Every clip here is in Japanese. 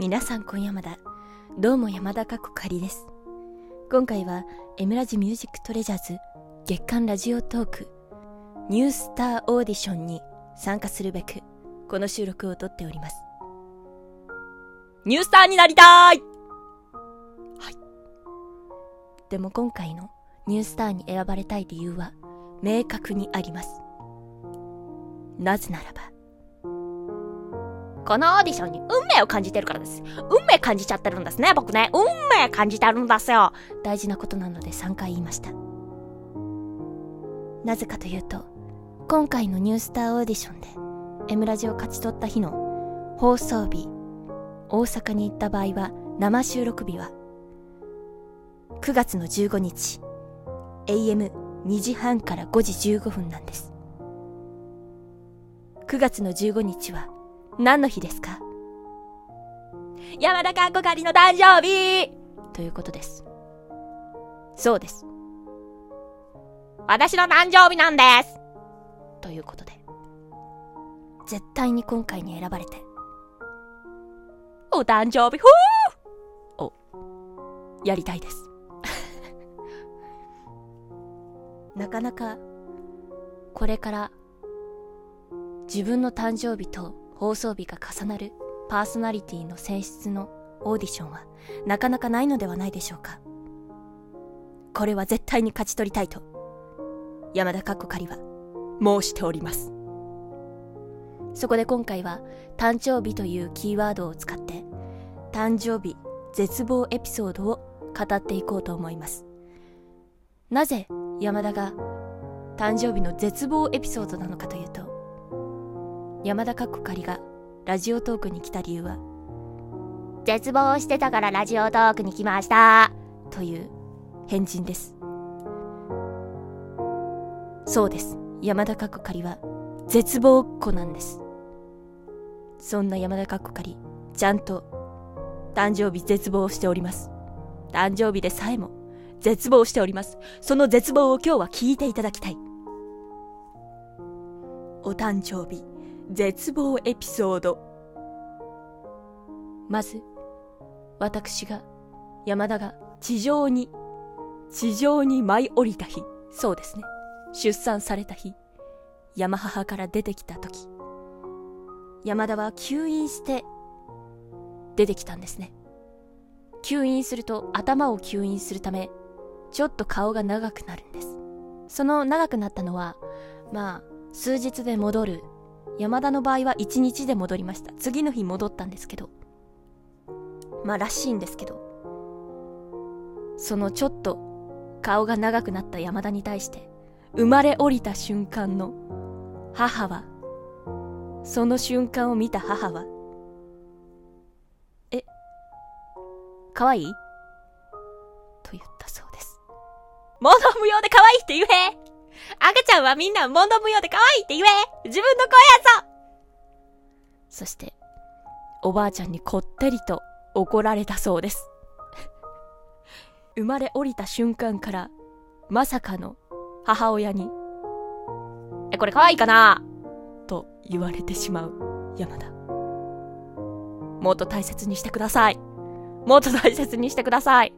皆さん今夜まだどうも山田かこかりです。今回はエムラジミュージックトレジャーズ月間ラジオトークニュースターオーディションに参加するべくこの収録を撮っております。ニュースターになりたい！はい。でも今回のニュースターに選ばれたい理由は明確にあります。なぜならばこのオーディションに運命を感じてるからです。運命感じちゃってるんですね、僕ね。運命感じてるんですよ。大事なことなので3回言いました。なぜかというと、今回のニュースターオーディションで、エムラジを勝ち取った日の放送日、大阪に行った場合は、生収録日は、9月の15日、AM2 時半から5時15分なんです。9月の15日は、何の日ですか？山田かっこかりの誕生日ということです。そうです。私の誕生日なんですということで。絶対に今回に選ばれて。お誕生日ふーを、やりたいです。なかなか、これから自分の誕生日と放送日が重なるパーソナリティの選出のオーディションはなかなかないのではないでしょうか。これは絶対に勝ち取りたいと、山田かっこかりは申しております。そこで今回は誕生日というキーワードを使って誕生日絶望エピソードを語っていこうと思います。なぜ山田が誕生日の絶望エピソードなのかというと山田かっこかりがラジオトークに来た理由は？絶望してたからラジオトークに来ました。という変人です。そうです。山田かっこかりは絶望っ子なんです。そんな山田かっこかりちゃんと誕生日絶望しております。誕生日でさえも絶望しております。その絶望を今日は聞いていただきたい。お誕生日絶望エピソード。まず私が山田が地上に地上に舞い降りた日。そうですね。出産された日。山母から出てきた時。山田は吸引して出てきたんですね。吸引すると頭を吸引するためちょっと顔が長くなるんです。その長くなったのはまあ数日で戻る山田の場合は1日で戻りました。次の日戻ったんですけど。まあらしいんですけど。そのちょっと顔が長くなった山田に対して生まれ降りた瞬間の母はその瞬間を見た母はえ可愛い？と言ったそうです物無用で可愛いって言え赤ちゃんはみんな物無用で可愛いって言え自分の声やぞそして、おばあちゃんにこってりと怒られたそうです。生まれ降りた瞬間から、まさかの母親に、え、これ可愛いかな？と言われてしまう山田。もっと大切にしてください。もっと大切にしてください。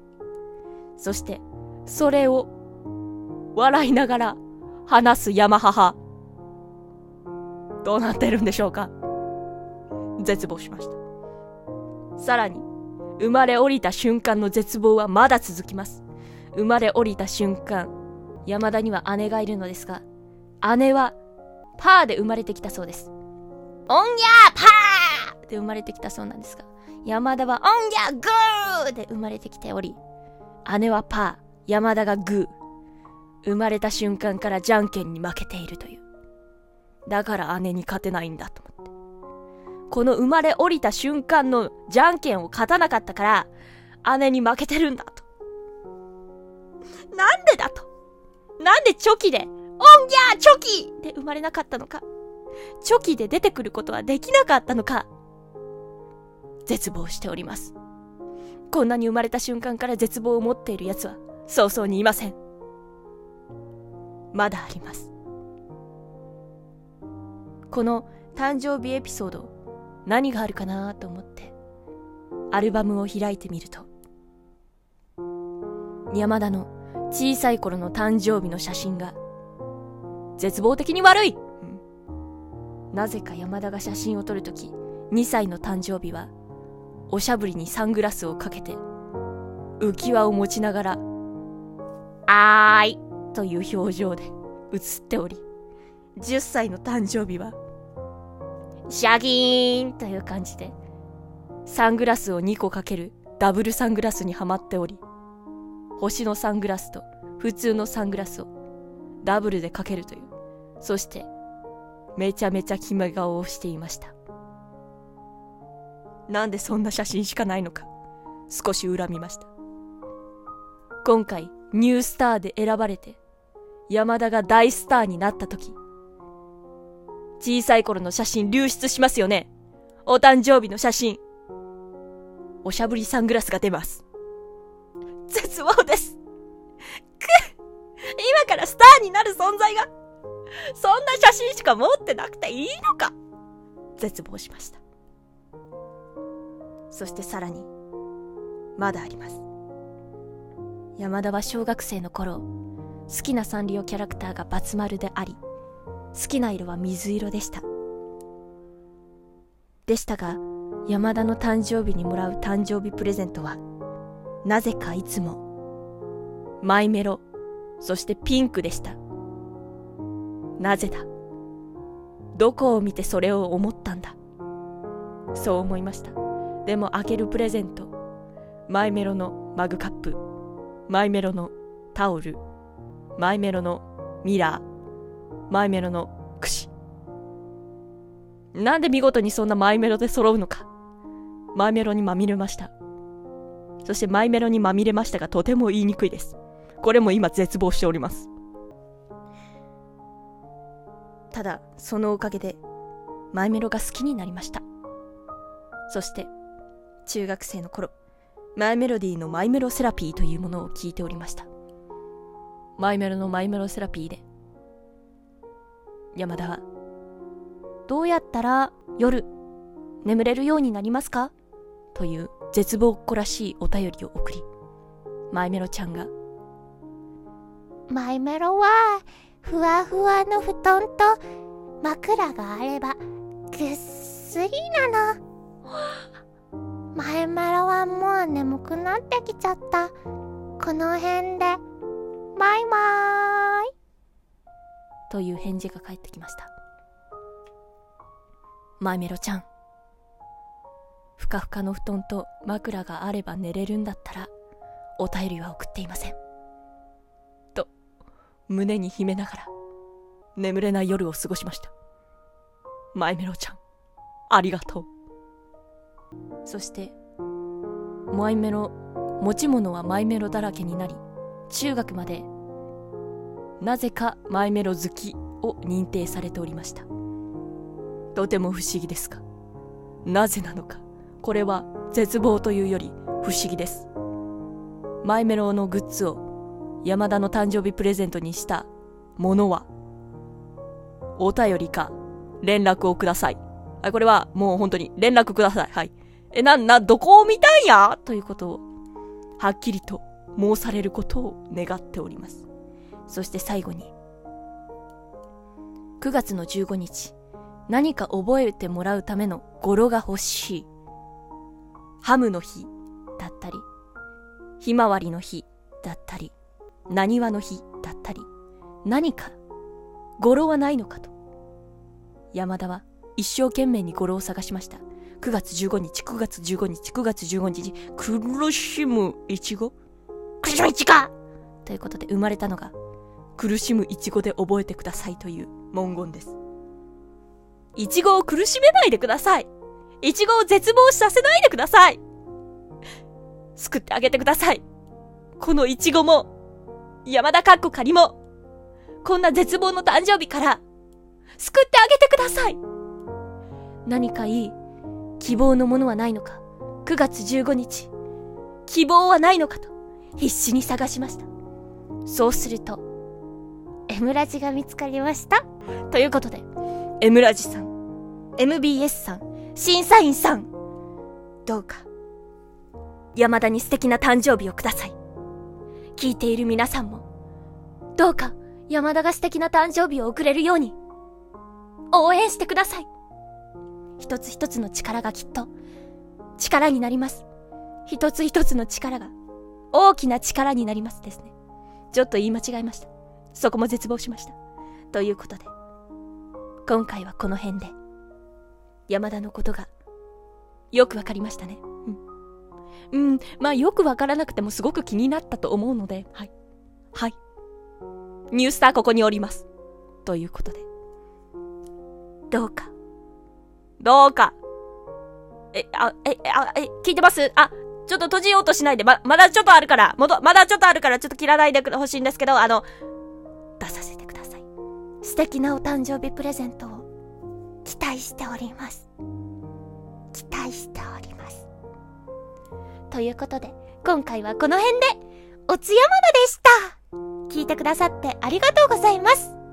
そして、それを笑いながら話す山母。どうなってるんでしょうか？絶望しました。さらに、生まれ降りた瞬間の絶望はまだ続きます。生まれ降りた瞬間、山田には姉がいるのですが、姉はパーで生まれてきたそうです。オンギャーパーで生まれてきたそうなんですが、山田はオンギャーグーで生まれてきており、姉はパー、山田がグー。生まれた瞬間からじゃんけんに負けているという。だから姉に勝てないんだと思って。この生まれ降りた瞬間のじゃんけんを勝たなかったから、姉に負けてるんだと。なんでだと。なんでチョキで、おんぎゃーチョキで生まれなかったのか。チョキで出てくることはできなかったのか。絶望しております。こんなに生まれた瞬間から絶望を持っている奴は、早々にいません。まだあります。この誕生日エピソード何があるかなと思ってアルバムを開いてみると、山田の小さい頃の誕生日の写真が、絶望的に悪い、なぜか山田が写真を撮るとき、2歳の誕生日は、おしゃぶりにサングラスをかけて、浮き輪を持ちながら、あーいという表情で写っており、10歳の誕生日は、シャギーンという感じで、サングラスを2個かけるダブルサングラスにはまっており、星のサングラスと普通のサングラスをダブルでかけるという。そして、めちゃめちゃ決め顔をしていました。なんでそんな写真しかないのか、少し恨みました。今回、ニュースターで選ばれて、山田が大スターになった時、小さい頃の写真流出しますよね。お誕生日の写真。おしゃぶりサングラスが出ます。絶望です。く今からスターになる存在が、そんな写真しか持ってなくていいのか絶望しました。そしてさらに、まだあります。山田は小学生の頃、好きなサンリオキャラクターがバツ丸であり、好きな色は水色でした。でしたが、山田の誕生日にもらう誕生日プレゼントは、なぜかいつも、マイメロ、そしてピンクでした。なぜだどこを見てそれを思ったんだそう思いました。でも開けるプレゼント、マイメロのマグカップ、マイメロのタオル、マイメロのミラー、マイメロの櫛。なんで見事にそんなマイメロで揃うのか。マイメロにまみれました。そしてマイメロにまみれましたがとても言いにくいです。これも今絶望しております。ただ、そのおかげで、マイメロが好きになりました。そして、中学生の頃、マイメロディのマイメロセラピーというものを聞いておりました。マイメロのマイメロセラピーで、山田は、どうやったら夜眠れるようになりますか？という絶望っこらしいお便りを送り、マイメロちゃんが、マイメロは、ふわふわの布団と枕があれば、ぐっすりなの。マイメロはもう眠くなってきちゃった。この辺で、バイバーイ。という返事が返ってきました。マイメロちゃん。ふかふかの布団と枕があれば寝れるんだったら、お便りは送っていません。と、胸に秘めながら、眠れない夜を過ごしました。マイメロちゃん、ありがとう。そして、マイメロ、持ち物はマイメロだらけになり、中学までなぜかマイメロ好きを認定されておりました。とても不思議ですがなぜなのか？これは絶望というより不思議です。マイメロのグッズを山田の誕生日プレゼントにしたものは？お便りか？連絡をください。あこれはもう本当に連絡ください。はい。えなんなどこを見たんや？ということをはっきりと申されることを願っております。そして最後に、9月の15日、何か覚えてもらうための語呂が欲しい。ハムの日だったり、ひまわりの日だったり、なにわの日だったり、何か語呂はないのかと。山田は一生懸命に語呂を探しました。9月15日、9月15日、9月15日、苦しむいちご？苦しむいちごということで生まれたのが苦しむイチゴで覚えてくださいという文言です。イチゴを苦しめないでください。イチゴを絶望させないでください。救ってあげてください。このイチゴも、山田かっこ仮も、こんな絶望の誕生日から、救ってあげてください。何かいい希望のものはないのか。9月15日、希望はないのかと必死に探しました。そうすると、M ラジが見つかりました。ということで、M ラジさん、MBS さん、審査員さん、どうか、山田に素敵な誕生日をください。聞いている皆さんも、どうか山田が素敵な誕生日を送れるように、応援してください。一つ一つの力がきっと、力になります。一つ一つの力が、大きな力になりますですね。ちょっと言い間違えました。そこも絶望しました。ということで、今回はこの辺で、山田のことが、よくわかりましたね。うん。うん、まあよくわからなくてもすごく気になったと思うので、はい。はい。ニュースターここにおります。ということで。どうか。どうか。え、あ、え、あ、え、聞いてます？あ、ちょっと閉じようとしないで、ま、まだちょっとあるから、もど、まだちょっとあるから、ちょっと切らないでほしいんですけど、あの、素敵なお誕生日プレゼントを期待しております。期待しております。ということで、今回はこの辺で、おつやままでした聞いてくださってありがとうございます